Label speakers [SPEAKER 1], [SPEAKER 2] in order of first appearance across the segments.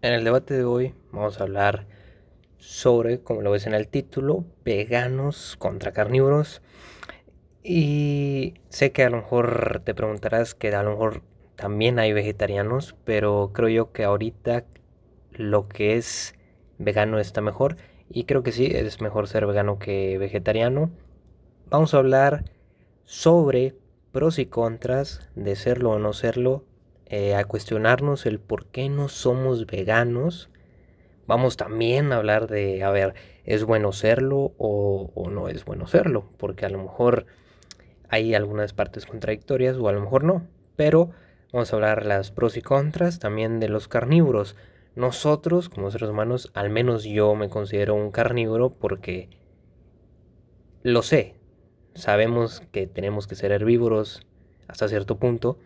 [SPEAKER 1] En el debate de hoy vamos a hablar sobre, como lo ves en el título, veganos contra carnívoros. Y sé que a lo mejor te preguntarás que a lo mejor también hay vegetarianos, pero creo yo que ahorita lo que es vegano está mejor. Y creo que sí, es mejor ser vegano que vegetariano. Vamos a hablar sobre pros y contras de serlo o no serlo eh, a cuestionarnos el por qué no somos veganos. Vamos también a hablar de, a ver, ¿es bueno serlo o, o no es bueno serlo? Porque a lo mejor hay algunas partes contradictorias o a lo mejor no. Pero vamos a hablar las pros y contras también de los carnívoros. Nosotros, como seres humanos, al menos yo me considero un carnívoro porque lo sé. Sabemos que tenemos que ser herbívoros hasta cierto punto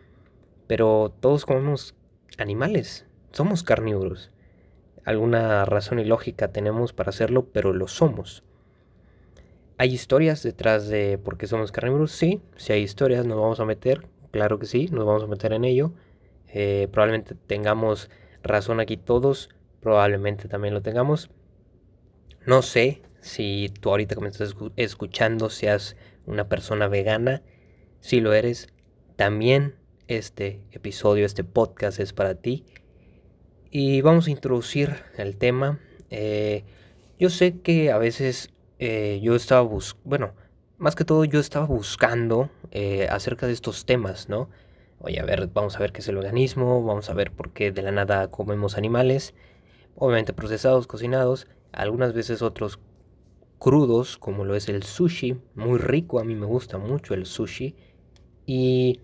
[SPEAKER 1] pero todos comemos animales, somos carnívoros. Alguna razón y lógica tenemos para hacerlo, pero lo somos. ¿Hay historias detrás de por qué somos carnívoros? Sí, si hay historias nos vamos a meter, claro que sí, nos vamos a meter en ello. Eh, probablemente tengamos razón aquí todos, probablemente también lo tengamos. No sé si tú ahorita que me estás escuchando seas una persona vegana, si lo eres, también este episodio, este podcast es para ti. Y vamos a introducir el tema. Eh, yo sé que a veces eh, yo estaba buscando, bueno, más que todo yo estaba buscando eh, acerca de estos temas, ¿no? Oye, a ver, vamos a ver qué es el veganismo, vamos a ver por qué de la nada comemos animales, obviamente procesados, cocinados, algunas veces otros crudos, como lo es el sushi, muy rico, a mí me gusta mucho el sushi. Y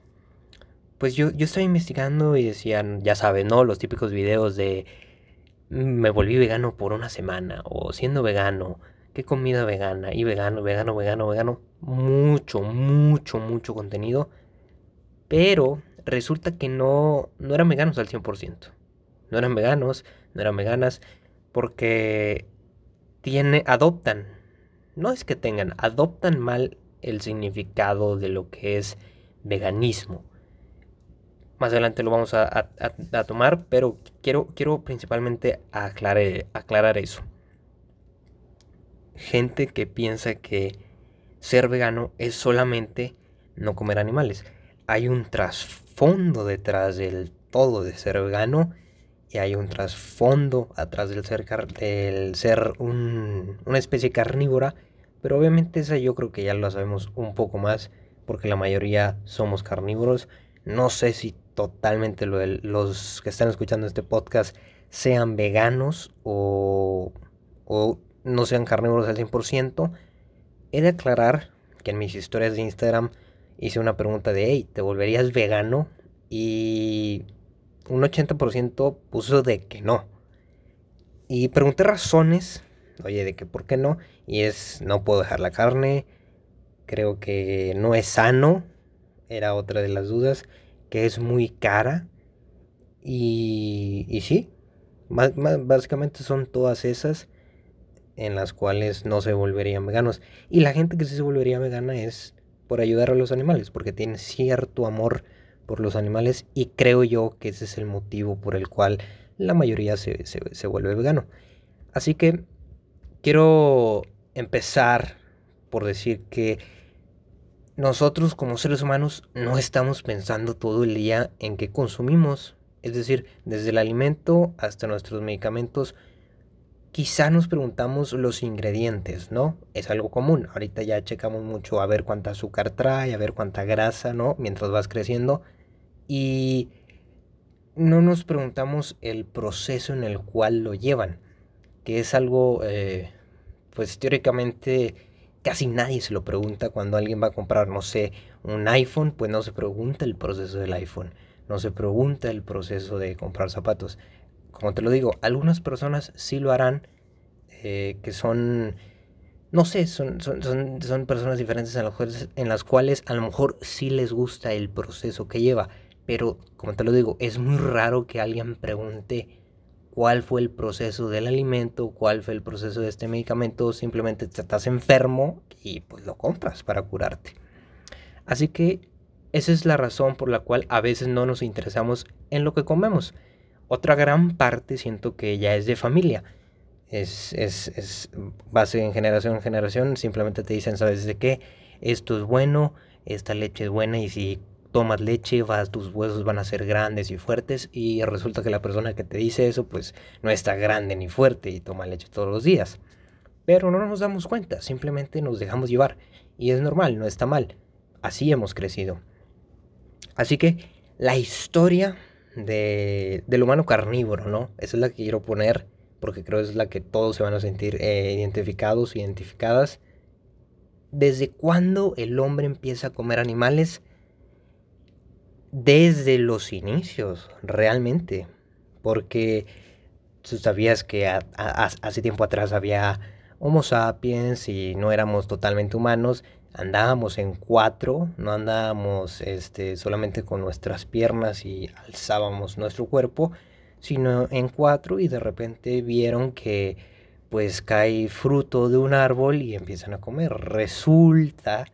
[SPEAKER 1] pues yo, yo estaba investigando y decían, ya saben, ¿no? Los típicos videos de mm, me volví vegano por una semana o siendo vegano, qué comida vegana y vegano, vegano, vegano, vegano. Mucho, mucho, mucho contenido. Pero resulta que no, no eran veganos al 100%. No eran veganos, no eran veganas, porque tiene, adoptan, no es que tengan, adoptan mal el significado de lo que es veganismo. Más adelante lo vamos a, tomar, pero quiero, quiero principalmente aclarar, aclarar eso. Gente que piensa que ser vegano es solamente no comer animales. Hay un trasfondo detrás del todo de ser vegano y hay un trasfondo atrás del ser, del ser una especie carnívora, pero obviamente esa yo creo que ya lo sabemos un poco más porque la mayoría somos carnívoros. No sé si totalmente los que están escuchando este podcast sean veganos o, o no sean carnívoros al 100%, he de aclarar que en mis historias de Instagram hice una pregunta de, hey, ¿te volverías vegano? Y un 80% puso de que no. Y pregunté razones, oye, de que por qué no. Y es, no puedo dejar la carne, creo que no es sano, era otra de las dudas que es muy cara. Y, y sí, básicamente son todas esas en las cuales no se volverían veganos. Y la gente que sí se volvería vegana es por ayudar a los animales, porque tiene cierto amor por los animales y creo yo que ese es el motivo por el cual la mayoría se, se vuelve vegano. Así que quiero empezar por decir que nosotros como seres humanos no estamos pensando todo el día en qué consumimos. Es decir, desde el alimento hasta nuestros medicamentos, quizá nos preguntamos los ingredientes, ¿no? Es algo común. Ahorita ya checamos mucho a ver cuánta azúcar trae, a ver cuánta grasa, ¿no? Mientras vas creciendo. Y no nos preguntamos el proceso en el cual lo llevan, que es algo, eh, pues teóricamente casi nadie se lo pregunta cuando alguien va a comprar, no sé, un iPhone, pues no se pregunta el proceso del iPhone, no se pregunta el proceso de comprar zapatos. Como te lo digo, algunas personas sí lo harán, eh, que son, no sé, son, son, son, personas diferentes en las, en las cuales a lo mejor sí les gusta el proceso que lleva, pero como te lo digo, es muy raro que alguien pregunte cuál fue el proceso del alimento, cuál fue el proceso de este medicamento, simplemente te estás enfermo y pues lo compras para curarte. Así que esa es la razón por la cual a veces no nos interesamos en lo que comemos. otra gran parte siento que ya es de familia. Es, es, es base en generación en generación. Simplemente te dicen, ¿sabes de qué? Esto es bueno, esta leche es buena y si tomas leche, vas, tus huesos van a ser grandes y fuertes y resulta que la persona que te dice eso pues no está grande ni fuerte y toma leche todos los días. Pero no nos damos cuenta, simplemente nos dejamos llevar y es normal, no está mal. Así hemos crecido. Así que la historia de, del humano carnívoro, ¿no? Esa es la que quiero poner porque creo que es la que todos se van a sentir eh, identificados, identificadas. ¿Desde cuándo el hombre empieza a comer animales? Desde los inicios, realmente. Porque tú sabías que hace tiempo atrás había Homo sapiens y no éramos totalmente humanos. Andábamos en cuatro, no andábamos este, solamente con nuestras piernas y alzábamos nuestro cuerpo, sino en cuatro y de repente vieron que pues cae fruto de un árbol y empiezan a comer. Resulta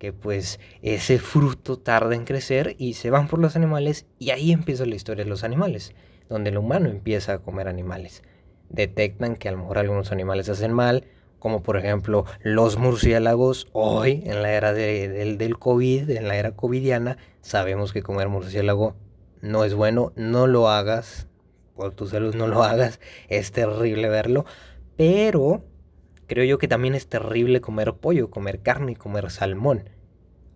[SPEAKER 1] que pues ese fruto tarda en crecer y se van por los animales y ahí empieza la historia de los animales, donde el humano empieza a comer animales. Detectan que a lo mejor algunos animales hacen mal, como por ejemplo los murciélagos. Hoy, en la era del COVID, en la era covidiana, sabemos que comer murciélago no es bueno, no lo hagas, por tu salud no lo hagas, es terrible verlo, pero Creo yo que también es terrible comer pollo, comer carne y comer salmón.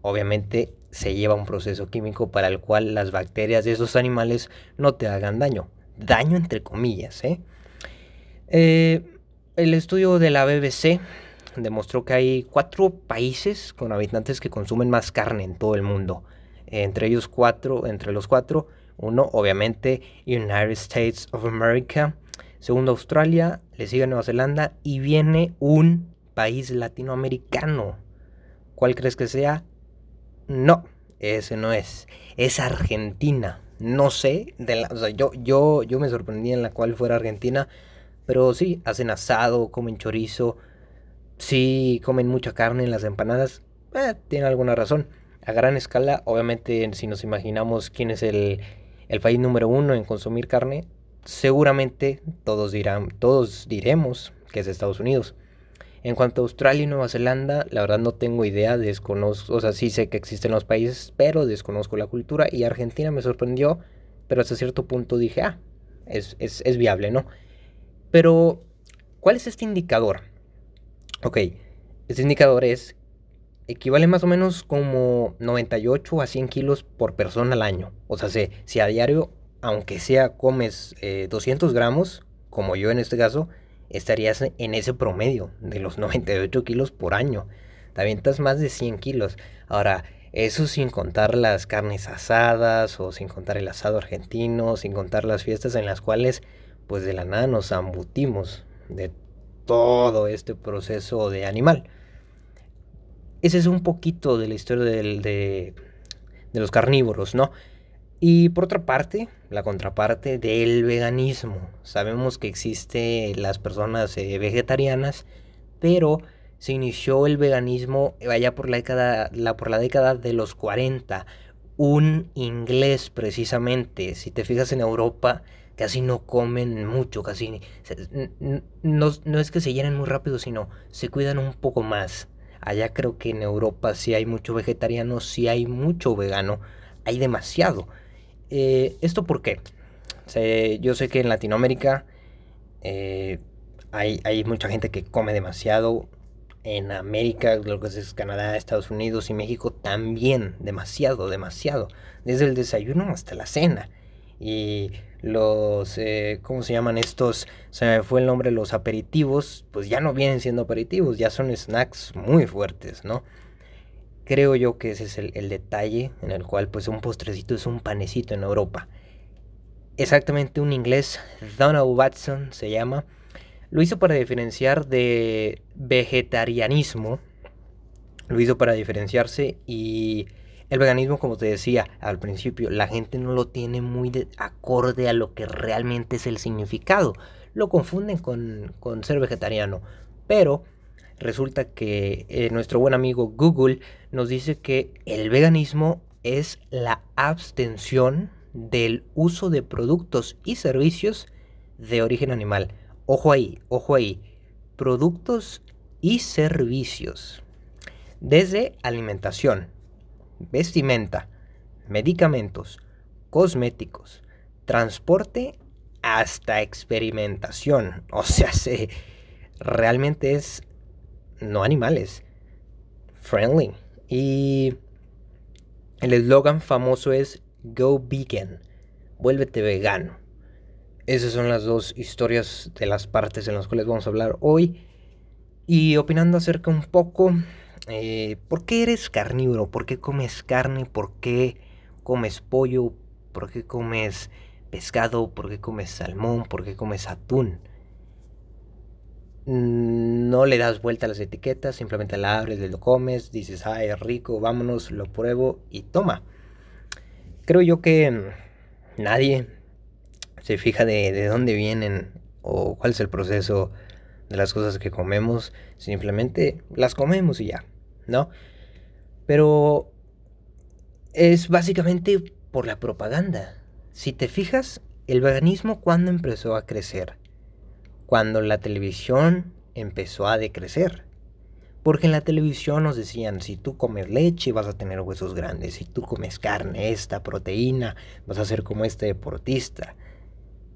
[SPEAKER 1] Obviamente se lleva un proceso químico para el cual las bacterias de esos animales no te hagan daño. Daño entre comillas. ¿eh? Eh, el estudio de la BBC demostró que hay cuatro países con habitantes que consumen más carne en todo el mundo. Entre ellos cuatro, entre los cuatro, uno obviamente United States of America, segundo Australia, le sigue Nueva Zelanda y viene un país latinoamericano. ¿Cuál crees que sea? No, ese no es. Es Argentina. No sé, de la, o sea, yo, yo, yo me sorprendí en la cual fuera Argentina, pero sí, hacen asado, comen chorizo, sí, comen mucha carne en las empanadas, eh, tiene alguna razón. A gran escala, obviamente, si nos imaginamos quién es el, el país número uno en consumir carne, seguramente todos dirán, todos diremos que es Estados Unidos. En cuanto a Australia y Nueva Zelanda, la verdad no tengo idea, desconozco, o sea, sí sé que existen los países, pero desconozco la cultura y Argentina me sorprendió, pero hasta cierto punto dije, ah, es, es viable, ¿no? Pero, ¿cuál es este indicador? Ok, este indicador es, equivale más o menos como 98 a 100 kilos por persona al año. O sea, si a diario aunque sea comes 200 eh, gramos, como yo en este caso, estarías en ese promedio de los 98 kilos por año. Te avientas más de 100 kilos. Ahora, eso sin contar las carnes asadas o sin contar el asado argentino, sin contar las fiestas en las cuales pues de la nada nos ambutimos de todo este proceso de animal. Ese es un poquito de la historia de los carnívoros, ¿no? Y por otra parte, la contraparte del veganismo. Sabemos que existen las personas eh, vegetarianas, pero se inició el veganismo allá por la década, la, por la década de los 40. Un inglés precisamente, si te fijas en Europa, casi no comen mucho, casi no, no es que se llenen muy rápido, sino se cuidan un poco más. Allá creo que en Europa sí hay mucho vegetariano, sí hay mucho vegano, hay demasiado. Eh, ¿Esto por qué? yo sé que en Latinoamérica eh, hay, hay, mucha gente que come demasiado. En América, lo que es Canadá, Estados Unidos y México también, demasiado, demasiado. Desde el desayuno hasta la cena. Y los, eh, ¿cómo se llaman estos? Se me fue el nombre, los aperitivos, pues ya no vienen siendo aperitivos, ya son snacks muy fuertes, ¿no? Creo yo que ese es el, detalle en el cual pues un postrecito es un panecito en Europa. Exactamente un inglés, Donald Watson se llama, lo hizo para diferenciar de vegetarianismo, lo hizo para diferenciarse y el veganismo, como te decía al principio, la gente no lo tiene muy de acorde a lo que realmente es el significado. Lo confunden con, con ser vegetariano. Pero resulta que eh, nuestro buen amigo Google nos dice que el veganismo es la abstención del uso de productos y servicios de origen animal. Ojo ahí, ojo ahí. Productos y servicios. Desde alimentación, vestimenta, medicamentos, cosméticos, transporte hasta experimentación. O sea, se, realmente es no animales, friendly. Y el eslogan famoso es Go Vegan, vuélvete vegano. Esas son las dos historias de las partes en las cuales vamos a hablar hoy. Y opinando acerca un poco, eh, ¿por qué eres carnívoro? ¿Por qué comes carne? ¿Por qué comes pollo? ¿Por qué comes pescado? ¿Por qué comes salmón? ¿Por qué comes atún? No le das vuelta a las etiquetas, simplemente la abres, lo comes, dices, ay, es rico, vámonos, lo pruebo y toma. Creo yo que nadie se fija de, de dónde vienen o cuál es el proceso de las cosas que comemos, simplemente las comemos y ya, ¿no? Pero es básicamente por la propaganda. Si te fijas, el veganismo cuando empezó a crecer? Cuando la televisión empezó a decrecer. Porque en la televisión nos decían, si tú comes leche vas a tener huesos grandes, si tú comes carne, esta proteína, vas a ser como este deportista.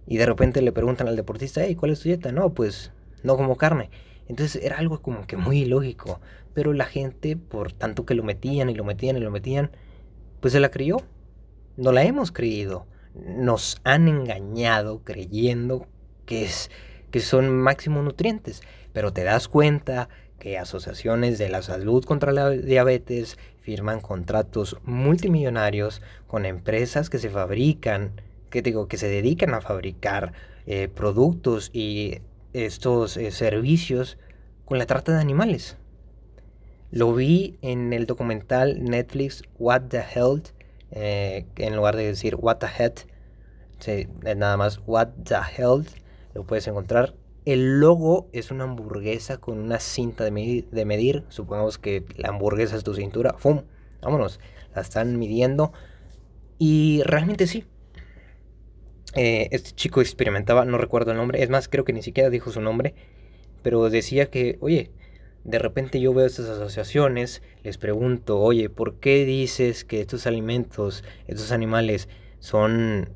[SPEAKER 1] Y de repente le preguntan al deportista, hey, ¿cuál es tu dieta? No, pues no como carne. Entonces era algo como que muy ilógico. Pero la gente, por tanto que lo metían y lo metían y lo metían, pues se la creyó. No la hemos creído. Nos han engañado creyendo que, es, que son máximos nutrientes. Pero te das cuenta que asociaciones de la salud contra la diabetes firman contratos multimillonarios con empresas que se fabrican, que digo, que se dedican a fabricar eh, productos y estos eh, servicios con la trata de animales. Lo vi en el documental Netflix What the Hell, eh, en lugar de decir What the Head, nada más What the Hell, lo puedes encontrar. El logo es una hamburguesa con una cinta de medir. Supongamos que la hamburguesa es tu cintura. ¡Fum! Vámonos. La están midiendo. Y realmente sí. Eh, este chico experimentaba, no recuerdo el nombre, es más, creo que ni siquiera dijo su nombre, pero decía que, oye, de repente yo veo estas asociaciones, les pregunto, oye, ¿por qué dices que estos alimentos, estos animales son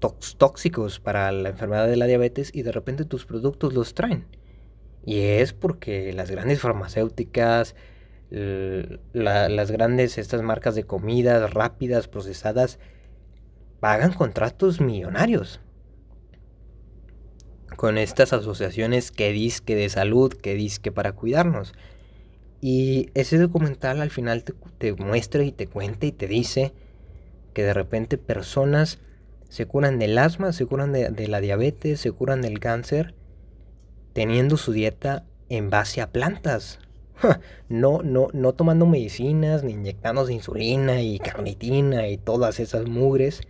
[SPEAKER 1] tóxicos para la enfermedad de la diabetes y de repente tus productos los traen? Y es porque las grandes farmacéuticas, las grandes estas marcas de comidas rápidas, procesadas, pagan contratos millonarios con estas asociaciones que disque de salud, que disque para cuidarnos. Y ese documental al final te, muestra y te cuenta y te dice que de repente personas se curan del asma, se curan de, la diabetes, se curan del cáncer, teniendo su dieta en base a plantas. No, no, no tomando medicinas, ni inyectándose insulina y carnitina y todas esas mugres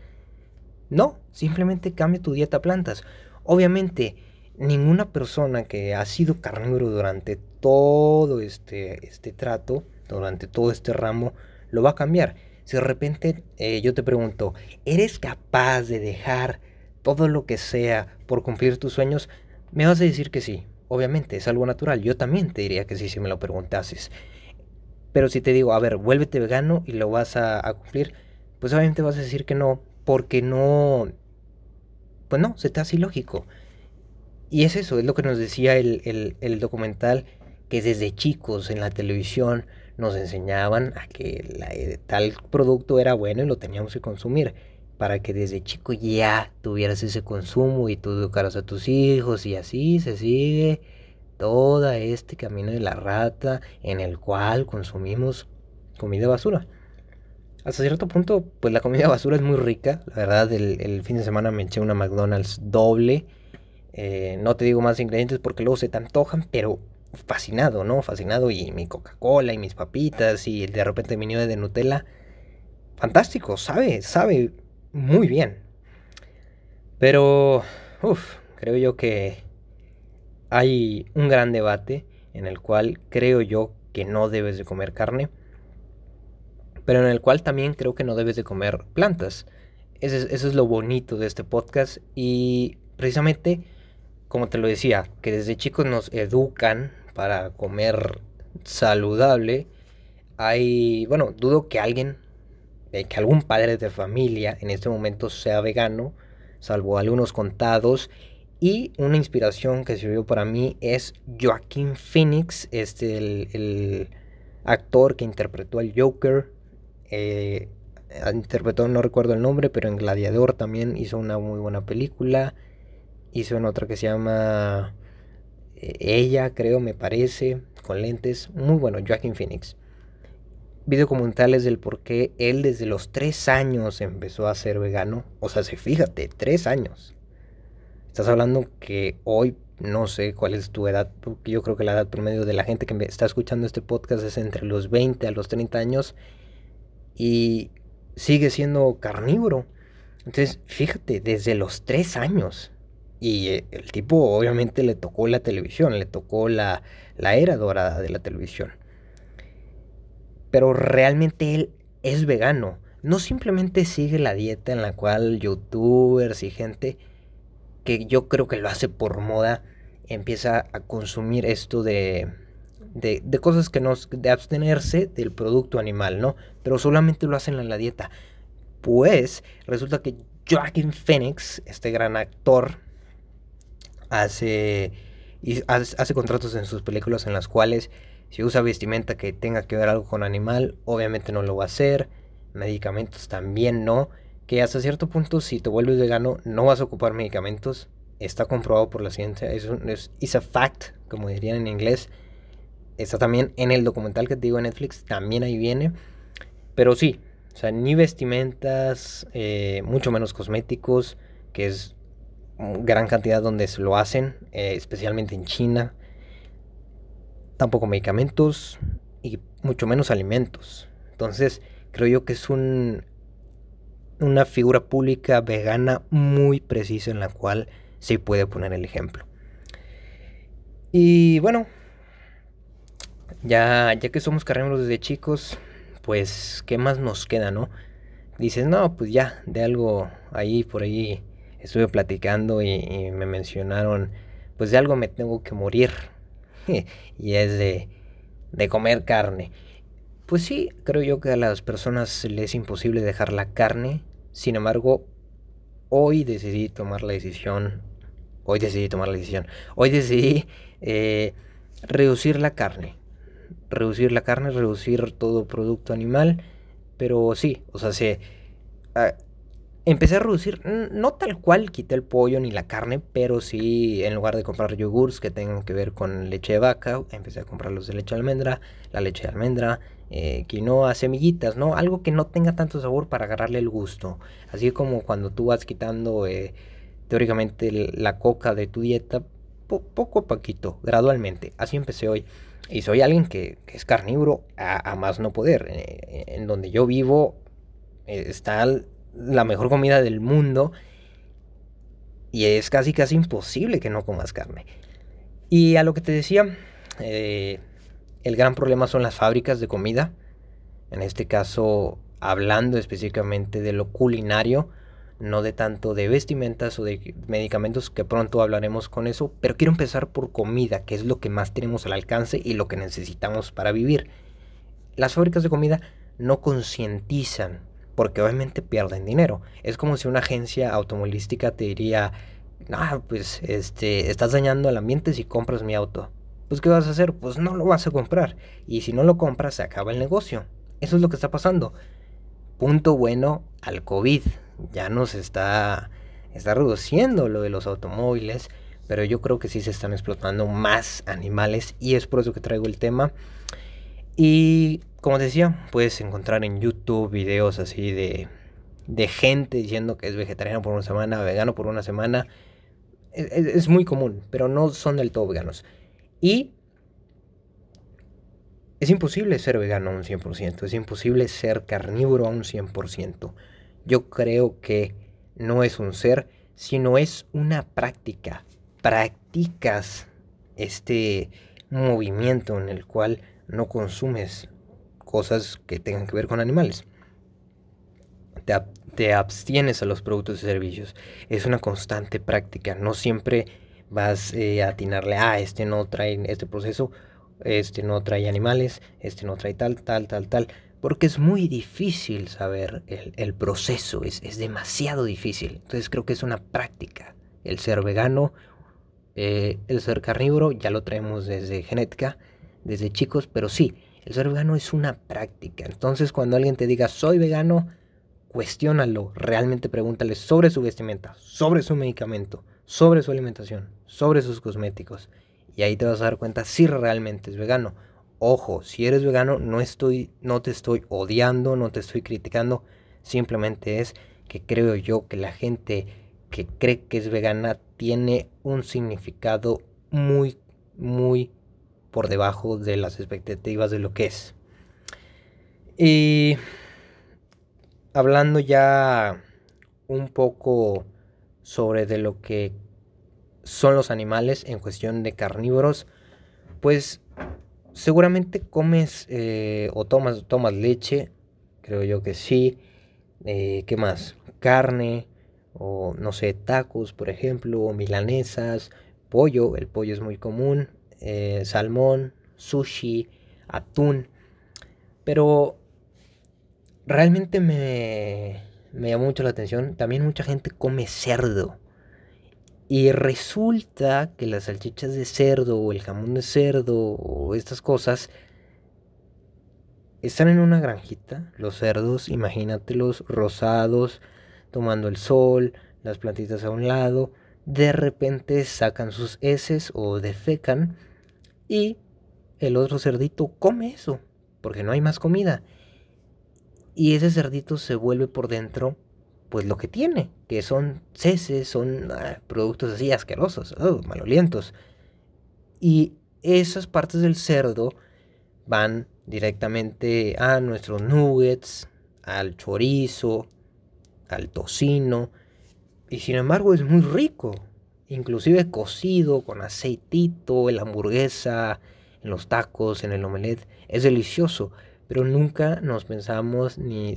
[SPEAKER 1] no, simplemente cambia tu dieta a plantas. Obviamente, ninguna persona que ha sido carnívoro durante todo este, este trato, durante todo este ramo, lo va a cambiar. Si de repente eh, yo te pregunto, ¿eres capaz de dejar todo lo que sea por cumplir tus sueños? Me vas a decir que sí. Obviamente, es algo natural. Yo también te diría que sí si me lo preguntases. Pero si te digo, a ver, vuélvete vegano y lo vas a, cumplir, pues obviamente vas a decir que no, porque no, pues no, se te hace ilógico. Y es eso, es lo que nos decía el, el, documental, que desde chicos en la televisión nos enseñaban a que eh, tal producto era bueno y lo teníamos que consumir, para que desde chico ya tuvieras ese consumo y tú educaras a tus hijos y así se sigue todo este camino de la rata en el cual consumimos comida basura hasta cierto punto, pues la comida basura es muy rica. La verdad, el, fin de semana me eché una McDonald's doble. Eh, no te digo más ingredientes porque luego se te antojan, pero fascinado, ¿no? Fascinado. Y mi Coca-Cola y mis papitas y de repente mi nieve de Nutella. Fantástico, sabe, sabe muy bien. Pero, uff, creo yo que hay un gran debate en el cual creo yo que no debes de comer carne pero en el cual también creo que no debes de comer plantas. eso es, lo bonito de este podcast y precisamente, como te lo decía, que desde chicos nos educan para comer saludable. Hay, bueno, dudo que alguien, eh, que algún padre de familia en este momento sea vegano, salvo algunos contados. Y una inspiración que sirvió para mí es Joaquín Phoenix, este, el, actor que interpretó al Joker. Eh, interpretó, no recuerdo el nombre, pero en Gladiador también hizo una muy buena película. Hizo en otra que se llama Ella, creo, me parece, con lentes. Muy bueno, Joaquín Phoenix. Video documentales del por qué él desde los tres años empezó a ser vegano. O sea, fíjate, tres años. Estás hablando que hoy no sé cuál es tu edad, porque yo creo que la edad promedio de la gente que me está escuchando este podcast es entre los 20 a los 30 años y sigue siendo carnívoro. Entonces, fíjate, desde los 3 años. Y eh, el tipo obviamente le tocó la televisión, le tocó la, la era dorada de la televisión. Pero realmente él es vegano. No simplemente sigue la dieta en la cual youtubers y gente que yo creo que lo hace por moda empieza a consumir esto de, de, de, cosas que nos. de abstenerse del producto animal, ¿no? Pero solamente lo hacen en la dieta. Pues resulta que Joaquin Phoenix, este gran actor, hace, hace contratos en sus películas en las cuales si usa vestimenta que tenga que ver algo con animal, obviamente no lo va a hacer. Medicamentos también no. Que hasta cierto punto, si te vuelves vegano, no vas a ocupar medicamentos. Está comprobado por la ciencia. Es, es a fact, como dirían en inglés. Está también en el documental que te digo en Netflix, también ahí viene. Pero sí, o sea, ni vestimentas, eh, mucho menos cosméticos, que es gran cantidad donde se lo hacen, eh, especialmente en China. Tampoco medicamentos y mucho menos alimentos. Entonces, creo yo que es un, una figura pública vegana muy precisa en la cual se puede poner el ejemplo. Y bueno, ya, ya que somos carnívoros desde chicos, pues, ¿qué más nos queda, no? Dices, no, pues ya, de algo ahí, por ahí estuve platicando y, me mencionaron, pues de algo me tengo que morir. y es de, de comer carne. Pues sí, creo yo que a las personas les es imposible dejar la carne. Sin embargo, hoy decidí tomar la decisión. Hoy decidí tomar la decisión. Hoy decidí eh, reducir la carne reducir la carne, reducir todo producto animal, pero sí, o sea, se... Ah, empecé a reducir, no tal cual quité el pollo ni la carne, pero sí en lugar de comprar yogurts que tengan que ver con leche de vaca, empecé a comprar los de leche de almendra, la leche de almendra, eh, quinoa, semillitas, ¿no? Algo que no tenga tanto sabor para agarrarle el gusto. Así como cuando tú vas quitando eh, teóricamente la coca de tu dieta, poco a poquito, gradualmente. Así empecé hoy. Y soy alguien que, es carnívoro a, más no poder. Eh, en donde yo vivo eh, está la mejor comida del mundo. Y es casi casi imposible que no comas carne. Y a lo que te decía, eh, el gran problema son las fábricas de comida. En este caso, hablando específicamente de lo culinario no de tanto de vestimentas o de medicamentos, que pronto hablaremos con eso, pero quiero empezar por comida, que es lo que más tenemos al alcance y lo que necesitamos para vivir. Las fábricas de comida no concientizan, porque obviamente pierden dinero. Es como si una agencia automovilística te diría, ah, pues este, estás dañando el ambiente si compras mi auto. Pues ¿qué vas a hacer? Pues no lo vas a comprar. Y si no lo compras, se acaba el negocio. Eso es lo que está pasando. Punto bueno al COVID ya nos está, está reduciendo lo de los automóviles, pero yo creo que sí se están explotando más animales y es por eso que traigo el tema. Y como decía, puedes encontrar en YouTube videos así de, de gente diciendo que es vegetariano por una semana, vegano por una semana. Es, es, muy común, pero no son del todo veganos. Y es imposible ser vegano a un 100%, es imposible ser carnívoro a un 100% yo creo que no es un ser, sino es una práctica. Practicas este movimiento en el cual no consumes cosas que tengan que ver con animales. te abstienes a los productos y servicios. Es una constante práctica. No siempre vas eh, a atinarle, ah, este no trae este proceso, este no trae animales, este no trae tal, tal, tal, tal. Porque es muy difícil saber el, proceso, es, es, demasiado difícil. Entonces creo que es una práctica. El ser vegano, eh, el ser carnívoro, ya lo traemos desde genética, desde chicos, pero sí, el ser vegano es una práctica. Entonces cuando alguien te diga soy vegano, cuestiónalo, realmente pregúntale sobre su vestimenta, sobre su medicamento, sobre su alimentación, sobre sus cosméticos. Y ahí te vas a dar cuenta si realmente es vegano. Ojo, si eres vegano, no estoy, no te estoy odiando, no te estoy criticando. Simplemente es que creo yo que la gente que cree que es vegana tiene un significado muy, muy por debajo de las expectativas de lo que es. Y hablando ya un poco sobre de lo que son los animales en cuestión de carnívoros, pues seguramente comes eh, o tomas, tomas leche, creo yo que sí. Eh, ¿Qué más? Carne, o no sé, tacos, por ejemplo, o milanesas, pollo, el pollo es muy común, eh, salmón, sushi, atún. Pero realmente me, me llamó mucho la atención. También mucha gente come cerdo. Y resulta que las salchichas de cerdo o el jamón de cerdo o estas cosas están en una granjita. Los cerdos, imagínatelos rosados, tomando el sol, las plantitas a un lado. De repente sacan sus heces o defecan y el otro cerdito come eso, porque no hay más comida. Y ese cerdito se vuelve por dentro pues lo que tiene, que son ceces, son ah, productos así asquerosos, oh, malolientos. Y esas partes del cerdo van directamente a nuestros nuggets, al chorizo, al tocino, y sin embargo es muy rico, inclusive cocido con aceitito, en la hamburguesa, en los tacos, en el omelette, es delicioso pero nunca nos pensamos ni,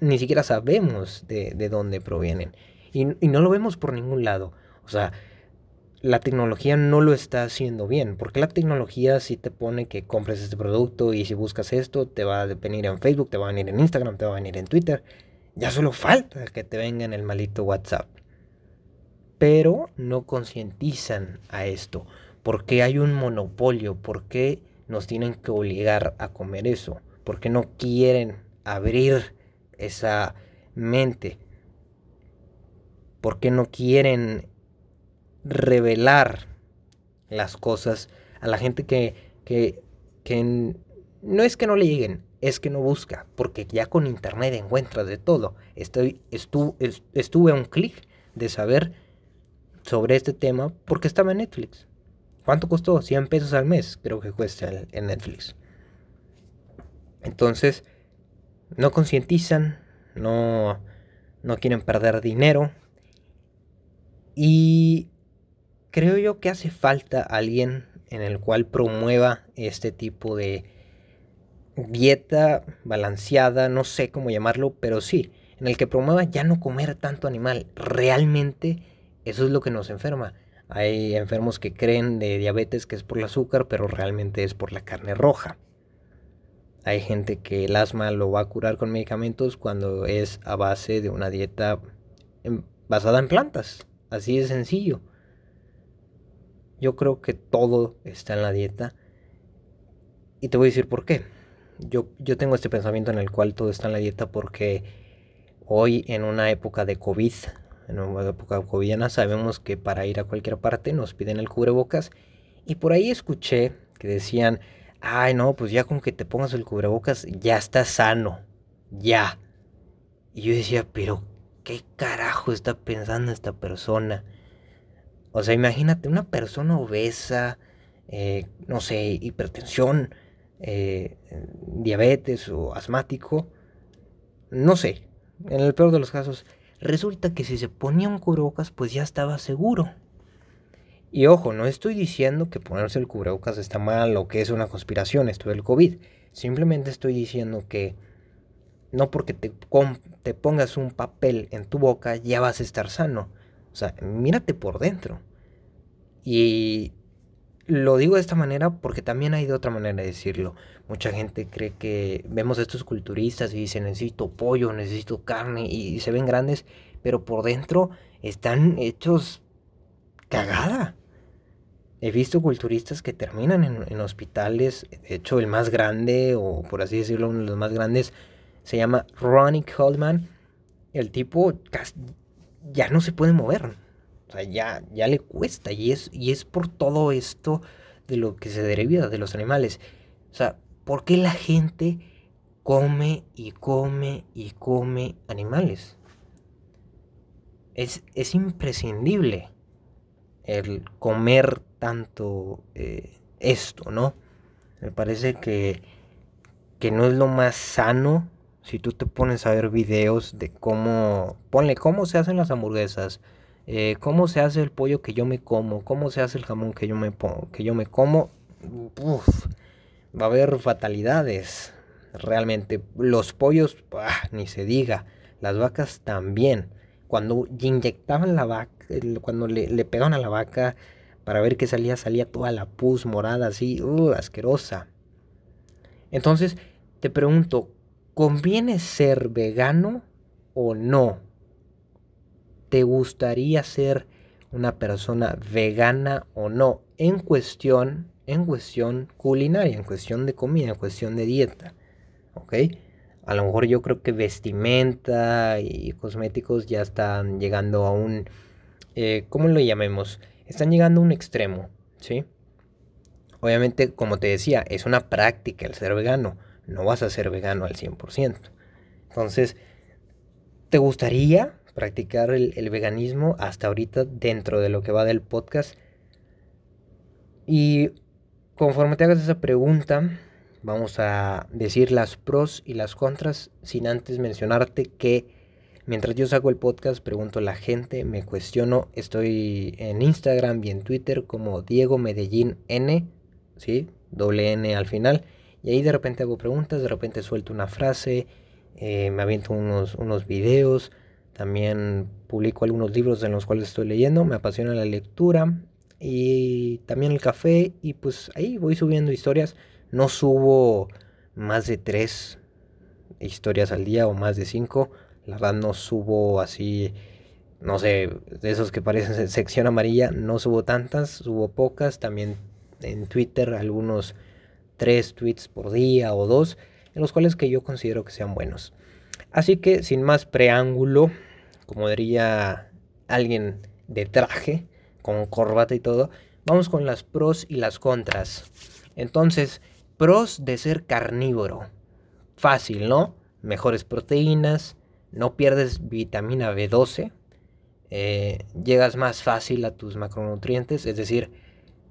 [SPEAKER 1] ni, siquiera sabemos de, dónde provienen. Y, no lo vemos por ningún lado. O sea, la tecnología no lo está haciendo bien, porque la tecnología sí te pone que compres este producto y si buscas esto, te va a venir en Facebook, te va a venir en Instagram, te va a venir en Twitter. Ya solo falta que te venga en el malito WhatsApp. Pero no concientizan a esto. ¿Por qué hay un monopolio? ¿Por qué nos tienen que obligar a comer eso? porque no quieren abrir esa mente, porque no quieren revelar las cosas a la gente que, que, no es que no le lleguen, es que no busca, porque ya con internet encuentras de todo. Estoy, estuve a un clic de saber sobre este tema porque estaba en Netflix. ¿Cuánto costó? 100 pesos al mes, creo que cuesta en Netflix. Entonces, no concientizan, no, no quieren perder dinero. Y creo yo que hace falta alguien en el cual promueva este tipo de dieta balanceada, no sé cómo llamarlo, pero sí, en el que promueva ya no comer tanto animal. Realmente eso es lo que nos enferma. Hay enfermos que creen de diabetes que es por el azúcar, pero realmente es por la carne roja. Hay gente que el asma lo va a curar con medicamentos cuando es a base de una dieta basada en plantas. Así de sencillo. Yo creo que todo está en la dieta. Y te voy a decir por qué. Yo, yo tengo este pensamiento en el cual todo está en la dieta porque hoy en una época de COVID, en una época covidiana, sabemos que para ir a cualquier parte nos piden el cubrebocas. Y por ahí escuché que decían, ay no, pues ya con que te pongas el cubrebocas ya estás sano, ya. Y yo decía, pero ¿qué carajo está pensando esta persona? O sea, imagínate una persona obesa, eh, no sé, hipertensión, eh, diabetes o asmático, no sé, en el peor de los casos, resulta que si se ponía un cubrebocas, pues ya estaba seguro. Y ojo, no estoy diciendo que ponerse el cubrebocas está mal o que es una conspiración esto del COVID. Simplemente estoy diciendo que no porque te, te pongas un papel en tu boca ya vas a estar sano. O sea, mírate por dentro. Y lo digo de esta manera porque también hay de otra manera de decirlo. Mucha gente cree que vemos a estos culturistas y dicen necesito pollo, necesito carne y se ven grandes, pero por dentro están hechos cagada. He visto culturistas que terminan en, hospitales, de hecho el más grande, o por así decirlo, uno de los más grandes, se llama Ronnie Coleman. El tipo ya no se puede mover, o sea, ya, ya le cuesta, y es, y es por todo esto de lo que se deriva de los animales. O sea, ¿por qué la gente come y come y come animales? Es, es imprescindible el comer tanto eh, esto, ¿no? Me parece que, que no es lo más sano si tú te pones a ver videos de cómo, ponle cómo se hacen las hamburguesas, eh, cómo se hace el pollo que yo me como, cómo se hace el jamón que yo me, que yo me como, va a haber fatalidades. Realmente, los pollos, ni se diga, las vacas también. Cuando inyectaban la vaca, cuando le, pegaban a la vaca para ver qué salía, salía toda la pus morada así, uh, asquerosa. Entonces, te pregunto, ¿conviene ser vegano o no? ¿Te gustaría ser una persona vegana o no? En cuestión, en cuestión culinaria, en cuestión de comida, en cuestión de dieta. ¿Ok? A lo mejor yo creo que vestimenta y cosméticos ya están llegando a un eh, ¿cómo lo llamemos? Están llegando a un extremo, ¿sí? Obviamente, como te decía, es una práctica el ser vegano. No vas a ser vegano al 100%. Entonces, ¿te gustaría practicar el, veganismo hasta ahorita dentro de lo que va del podcast? Y conforme te hagas esa pregunta, vamos a decir las pros y las contras sin antes mencionarte que Mientras yo saco el podcast, pregunto a la gente, me cuestiono. Estoy en Instagram y en Twitter como Diego Medellín N, ¿sí? Doble N al final. Y ahí de repente hago preguntas, de repente suelto una frase, eh, me aviento unos, unos videos. También publico algunos libros en los cuales estoy leyendo. Me apasiona la lectura y también el café. Y pues ahí voy subiendo historias. No subo más de tres historias al día o más de cinco la verdad no subo así, no sé, de esos que parecen sección amarilla, no subo tantas, subo pocas. También en Twitter algunos tres tweets por día o dos, en los cuales que yo considero que sean buenos. Así que sin más preámbulo, como diría alguien de traje, con corbata y todo, vamos con las pros y las contras. Entonces, pros de ser carnívoro. Fácil, ¿no? Mejores proteínas, no pierdes vitamina B12, eh, llegas más fácil a tus macronutrientes, es decir,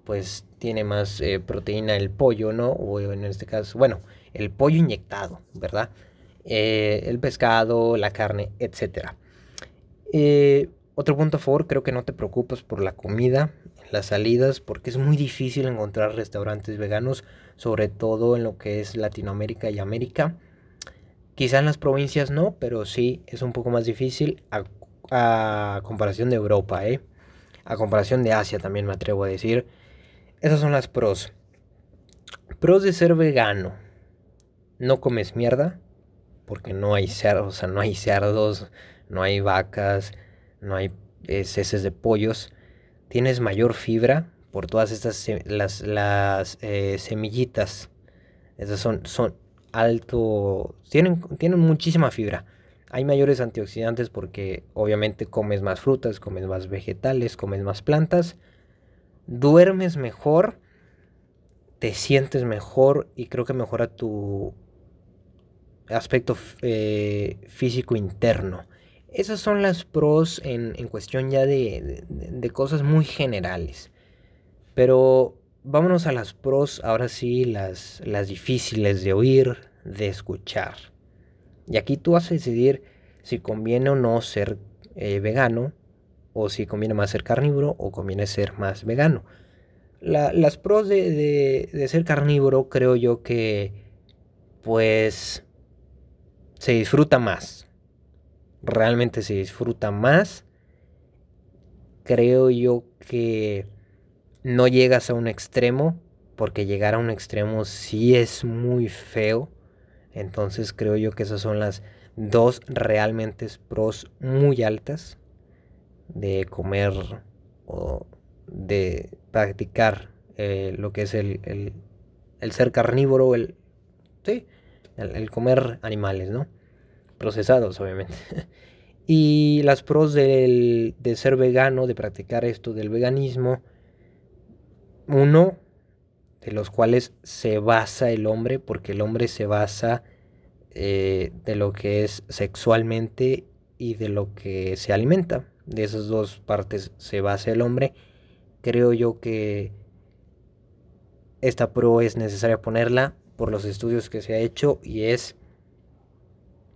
[SPEAKER 1] pues tiene más eh, proteína el pollo, ¿no? O en este caso, bueno, el pollo inyectado, ¿verdad? Eh, el pescado, la carne, etc. otro punto a favor, creo que no te preocupes por la comida, las salidas, porque es muy difícil encontrar restaurantes veganos, sobre todo en lo que es Latinoamérica y América. Quizá en las provincias no, pero sí es un poco más difícil a, comparación de Europa, ¿eh? A comparación de Asia también me atrevo a decir. Esas son las pros. Pros de ser vegano. No comes mierda, porque no hay cerdos, o sea, no hay cerdos, no hay vacas, no hay heces de pollos. Tienes mayor fibra por todas estas las, las eh, semillitas. Esas son, son, alto, tienen, tienen muchísima fibra. Hay mayores antioxidantes porque obviamente comes más frutas, comes más vegetales, comes más plantas, duermes mejor, te sientes mejor y creo que mejora tu aspecto eh, físico interno. Esas son las pros en, cuestión ya de, de, cosas muy generales. Pero vámonos a las pros, ahora sí, las, las difíciles de oír, de escuchar. Y aquí tú vas a decidir si conviene o no ser eh, vegano, o si conviene más ser carnívoro, o conviene ser más vegano. las pros de, de, ser carnívoro creo yo que, pues, se disfruta más. Realmente se disfruta más. Creo yo que no llegas a un extremo, porque llegar a un extremo sí es muy feo. Entonces creo yo que esas son las dos realmente pros muy altas de comer o de practicar eh, lo que es el, ser carnívoro, el, sí, el, comer animales, ¿no? Procesados, obviamente. y las pros del, de ser vegano, de practicar esto del veganismo, uno de los cuales se basa el hombre, porque el hombre se basa eh, de lo que es sexualmente y de lo que se alimenta. De esas dos partes se basa el hombre. Creo yo que esta pro es necesaria ponerla por los estudios que se ha hecho y es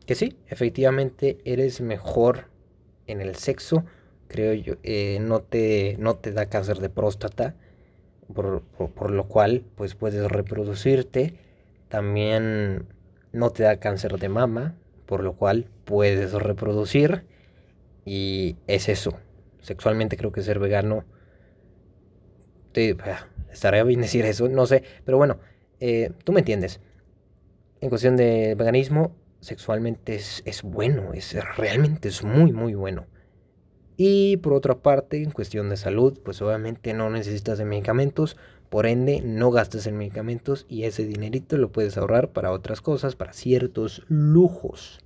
[SPEAKER 1] que sí, efectivamente eres mejor en el sexo, creo yo, eh, no, te, no te da cáncer de próstata, por, por, lo cual pues puedes reproducirte, también no te da cáncer de mama, por lo cual puedes reproducir. Y es eso, sexualmente creo que ser vegano, te, estaría bien decir eso, no sé, pero bueno, eh, tú me entiendes. En cuestión de veganismo, sexualmente es, es bueno, es, realmente es muy, muy bueno. Y por otra parte, en cuestión de salud, pues obviamente no necesitas de medicamentos, por ende no gastas en medicamentos y ese dinerito lo puedes ahorrar para otras cosas, para ciertos lujos.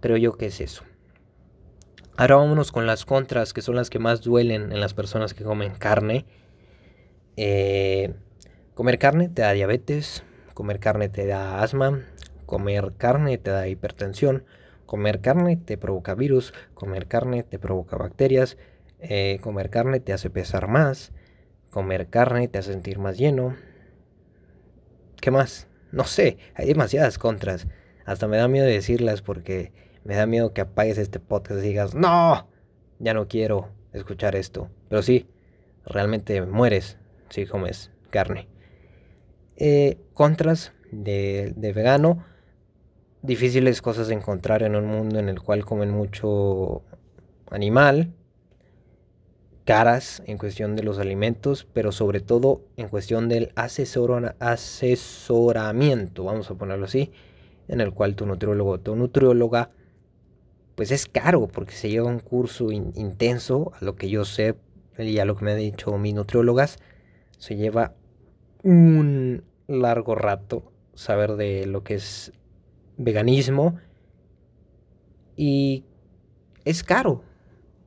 [SPEAKER 1] Creo yo que es eso. Ahora vámonos con las contras, que son las que más duelen en las personas que comen carne. Eh, Comer carne te da diabetes, comer carne te da asma, comer carne te da hipertensión, comer carne te provoca virus, comer carne te provoca bacterias, eh, comer carne te hace pesar más, comer carne te hace sentir más lleno. ¿Qué más? No sé, hay demasiadas contras. Hasta me da miedo decirlas porque me da miedo que apagues este podcast y digas, no, ya no quiero escuchar esto. Pero sí, realmente mueres si comes carne. Eh, contras de, vegano. Difíciles cosas encontrar en un mundo en el cual comen mucho animal. Caras en cuestión de los alimentos, pero sobre todo en cuestión del asesoramiento, vamos a ponerlo así, en el cual tu nutriólogo o tu nutrióloga, pues es caro porque se lleva un curso intenso, a lo que yo sé y a lo que me han dicho mis nutriólogas, se lleva un largo rato saber de lo que es veganismo y es caro.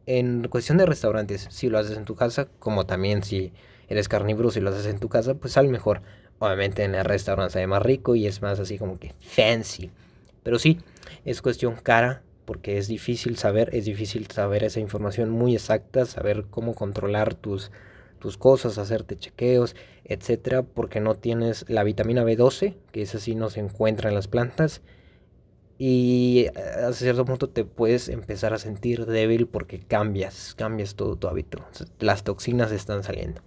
[SPEAKER 1] En cuestión de restaurantes, si lo haces en tu casa, como también si eres carnívoro, si lo haces en tu casa, pues sale mejor. Obviamente en el restaurante sabe más rico y es más así como que fancy. Pero sí, es cuestión cara porque es difícil saber, es difícil saber esa información muy exacta, saber cómo controlar tus tus cosas, hacerte chequeos, etcétera, porque no tienes la vitamina B12, que es así no se encuentra en las plantas. Y eh, a cierto punto te puedes empezar a sentir débil porque cambias, cambias todo tu hábito. Las toxinas están saliendo.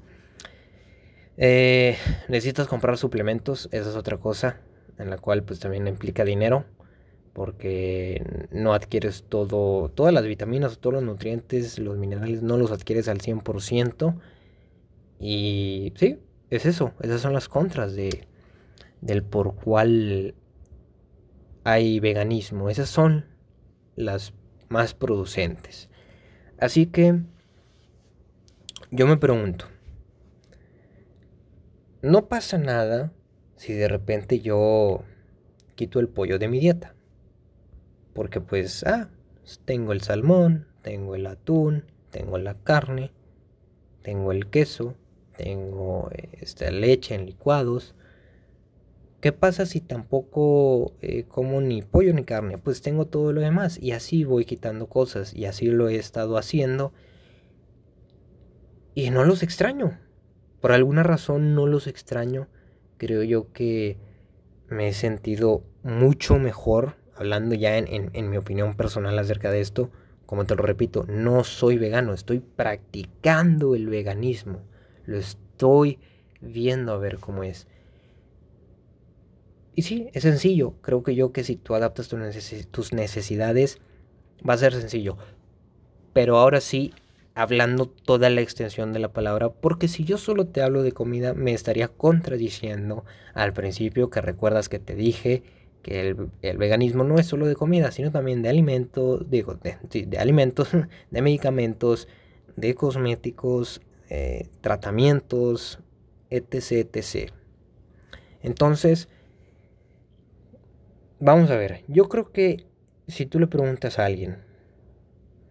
[SPEAKER 1] Eh, necesitas comprar suplementos, esa es otra cosa en la cual pues también implica dinero porque no adquieres todo, todas las vitaminas, todos los nutrientes, los minerales, no los adquieres al 100%. Y sí, es eso, esas son las contras de, del por cual hay veganismo. Esas son las más producentes. Así que yo me pregunto, no pasa nada si de repente yo quito el pollo de mi dieta. Porque pues, ah, tengo el salmón, tengo el atún, tengo la carne, tengo el queso, tengo esta leche en licuados. ¿Qué pasa si tampoco eh, como ni pollo ni carne? Pues tengo todo lo demás y así voy quitando cosas y así lo he estado haciendo y no los extraño. Por alguna razón no los extraño. Creo yo que me he sentido mucho mejor, hablando ya en, en mi opinión personal acerca de esto. Como te lo repito, no soy vegano, estoy practicando el veganismo. Lo estoy viendo a ver cómo es. Y sí, es sencillo. Creo que yo que si tú adaptas tus necesidades, va a ser sencillo. Pero ahora sí, hablando toda la extensión de la palabra, porque si yo solo te hablo de comida, me estaría contradiciendo al principio que recuerdas que te dije que el, veganismo no es solo de comida, sino también de alimentos, digo, de, alimentos, de medicamentos, de cosméticos, eh, tratamientos, etc, etc. Entonces, vamos a ver, yo creo que si tú le preguntas a alguien,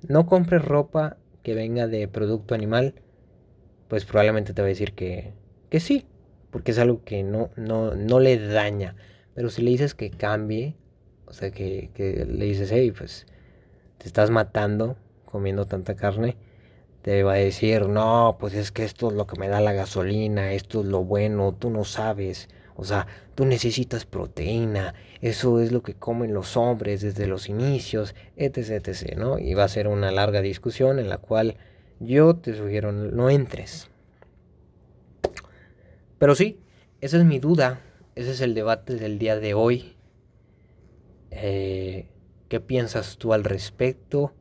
[SPEAKER 1] no compres ropa que venga de producto animal, pues probablemente te va a decir que, que sí, porque es algo que no, no, no le daña. Pero si le dices que cambie, o sea, que, que le dices, hey, pues te estás matando comiendo tanta carne, te va a decir, no, pues es que esto es lo que me da la gasolina, esto es lo bueno, tú no sabes. O sea, tú necesitas proteína, eso es lo que comen los hombres desde los inicios, etc, etc, ¿no? Y va a ser una larga discusión en la cual yo te sugiero no entres. Pero sí, esa es mi duda, ese es el debate del día de hoy. Eh, ¿Qué piensas tú al respecto?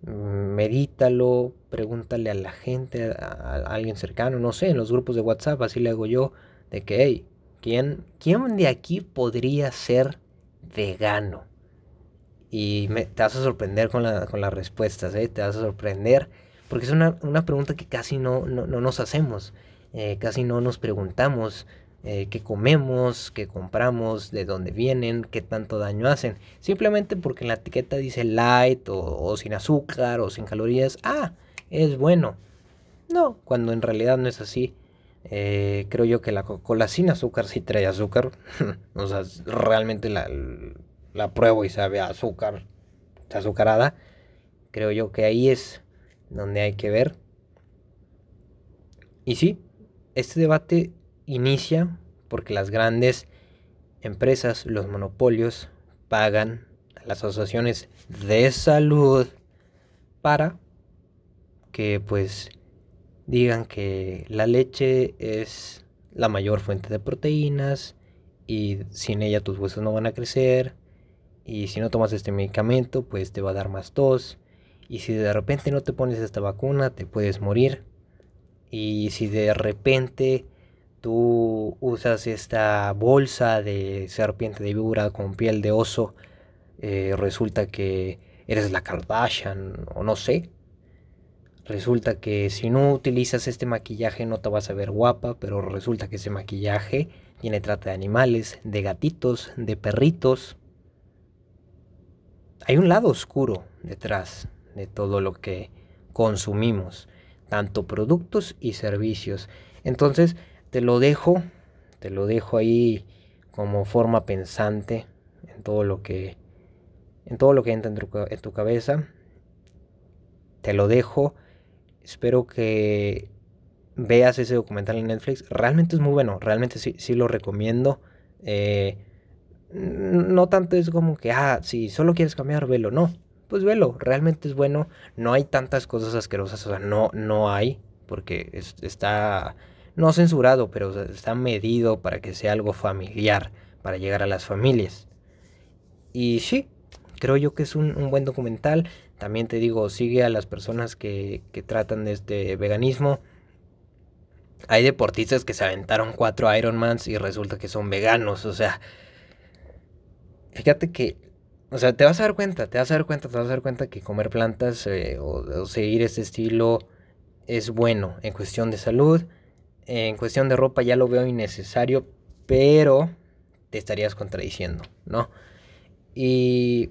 [SPEAKER 1] Medítalo, pregúntale a la gente, a, a, alguien cercano, no sé, en los grupos de WhatsApp, así le hago yo, de que, hey, ¿Quién, de aquí podría ser vegano? Y te vas a sorprender con, las respuestas, ¿eh? te vas a sorprender, porque es una, pregunta que casi no, nos hacemos, eh, casi no nos preguntamos eh, qué comemos, qué compramos, de dónde vienen, qué tanto daño hacen. Simplemente porque en la etiqueta dice light o sin azúcar o sin calorías, ah, es bueno. No, cuando en realidad no es así. Eh, creo yo que la Coca-Cola sin azúcar sí trae azúcar. o sea, realmente la, la pruebo y sabe a azúcar, azucarada. Creo yo que ahí es donde hay que ver. Y sí, este debate inicia porque las grandes empresas, los monopolios, pagan a las asociaciones de salud para que pues digan que la leche es la mayor fuente de proteínas y sin ella tus huesos no van a crecer y si no tomas este medicamento pues te va a dar más tos y si de repente no te pones esta vacuna te puedes morir y si de repente tú usas esta bolsa de serpiente de víbora con piel de oso eh, resulta que eres la Kardashian o no sé Resulta que si no utilizas este maquillaje no te vas a ver guapa, pero resulta que ese maquillaje tiene trata de animales, de gatitos, de perritos. Hay un lado oscuro detrás de todo lo que consumimos, tanto productos y servicios. Entonces, te lo dejo, te lo dejo ahí como forma pensante en todo lo que en todo lo que entra en tu, en tu cabeza. Te lo dejo Espero que veas ese documental en Netflix. Realmente es muy bueno, realmente sí, sí lo recomiendo. Eh, no tanto es como que, ah, si solo quieres cambiar, velo. No, pues velo, realmente es bueno. No hay tantas cosas asquerosas, o sea, no, no hay, porque está, no censurado, pero está medido para que sea algo familiar, para llegar a las familias. Y sí, creo yo que es un, buen documental. También te digo, sigue a las personas que, tratan de este veganismo. Hay deportistas que se aventaron cuatro Ironmans y resulta que son veganos. O sea, fíjate que, o sea, te vas a dar cuenta, te vas a dar cuenta, te vas a dar cuenta que comer plantas eh, o, seguir este estilo es bueno en cuestión de salud. En cuestión de ropa ya lo veo innecesario, pero te estarías contradiciendo, ¿no? Y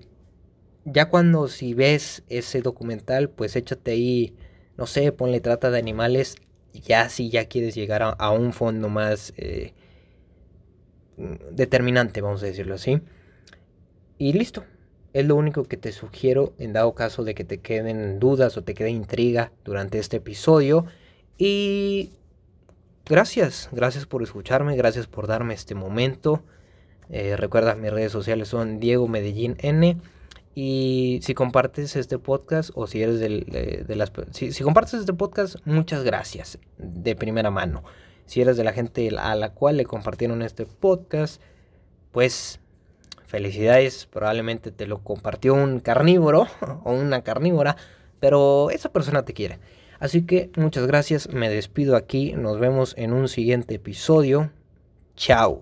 [SPEAKER 1] ya cuando si ves ese documental, pues échate ahí, no sé, ponle trata de animales, ya si ya quieres llegar a, un fondo más eh, determinante, vamos a decirlo así. Y listo. Es lo único que te sugiero en dado caso de que te queden dudas o te quede intriga durante este episodio. Y gracias, gracias por escucharme, gracias por darme este momento. Eh, recuerda, mis redes sociales son Diego Medellín N. Y si compartes este podcast o si eres de, las... Si compartes este podcast, muchas gracias de primera mano. Si eres de la gente a la cual le compartieron este podcast, pues felicidades, probablemente te lo compartió un carnívoro o una carnívora, pero esa persona te quiere. Así que muchas gracias, me despido aquí, nos vemos en un siguiente episodio. Chao.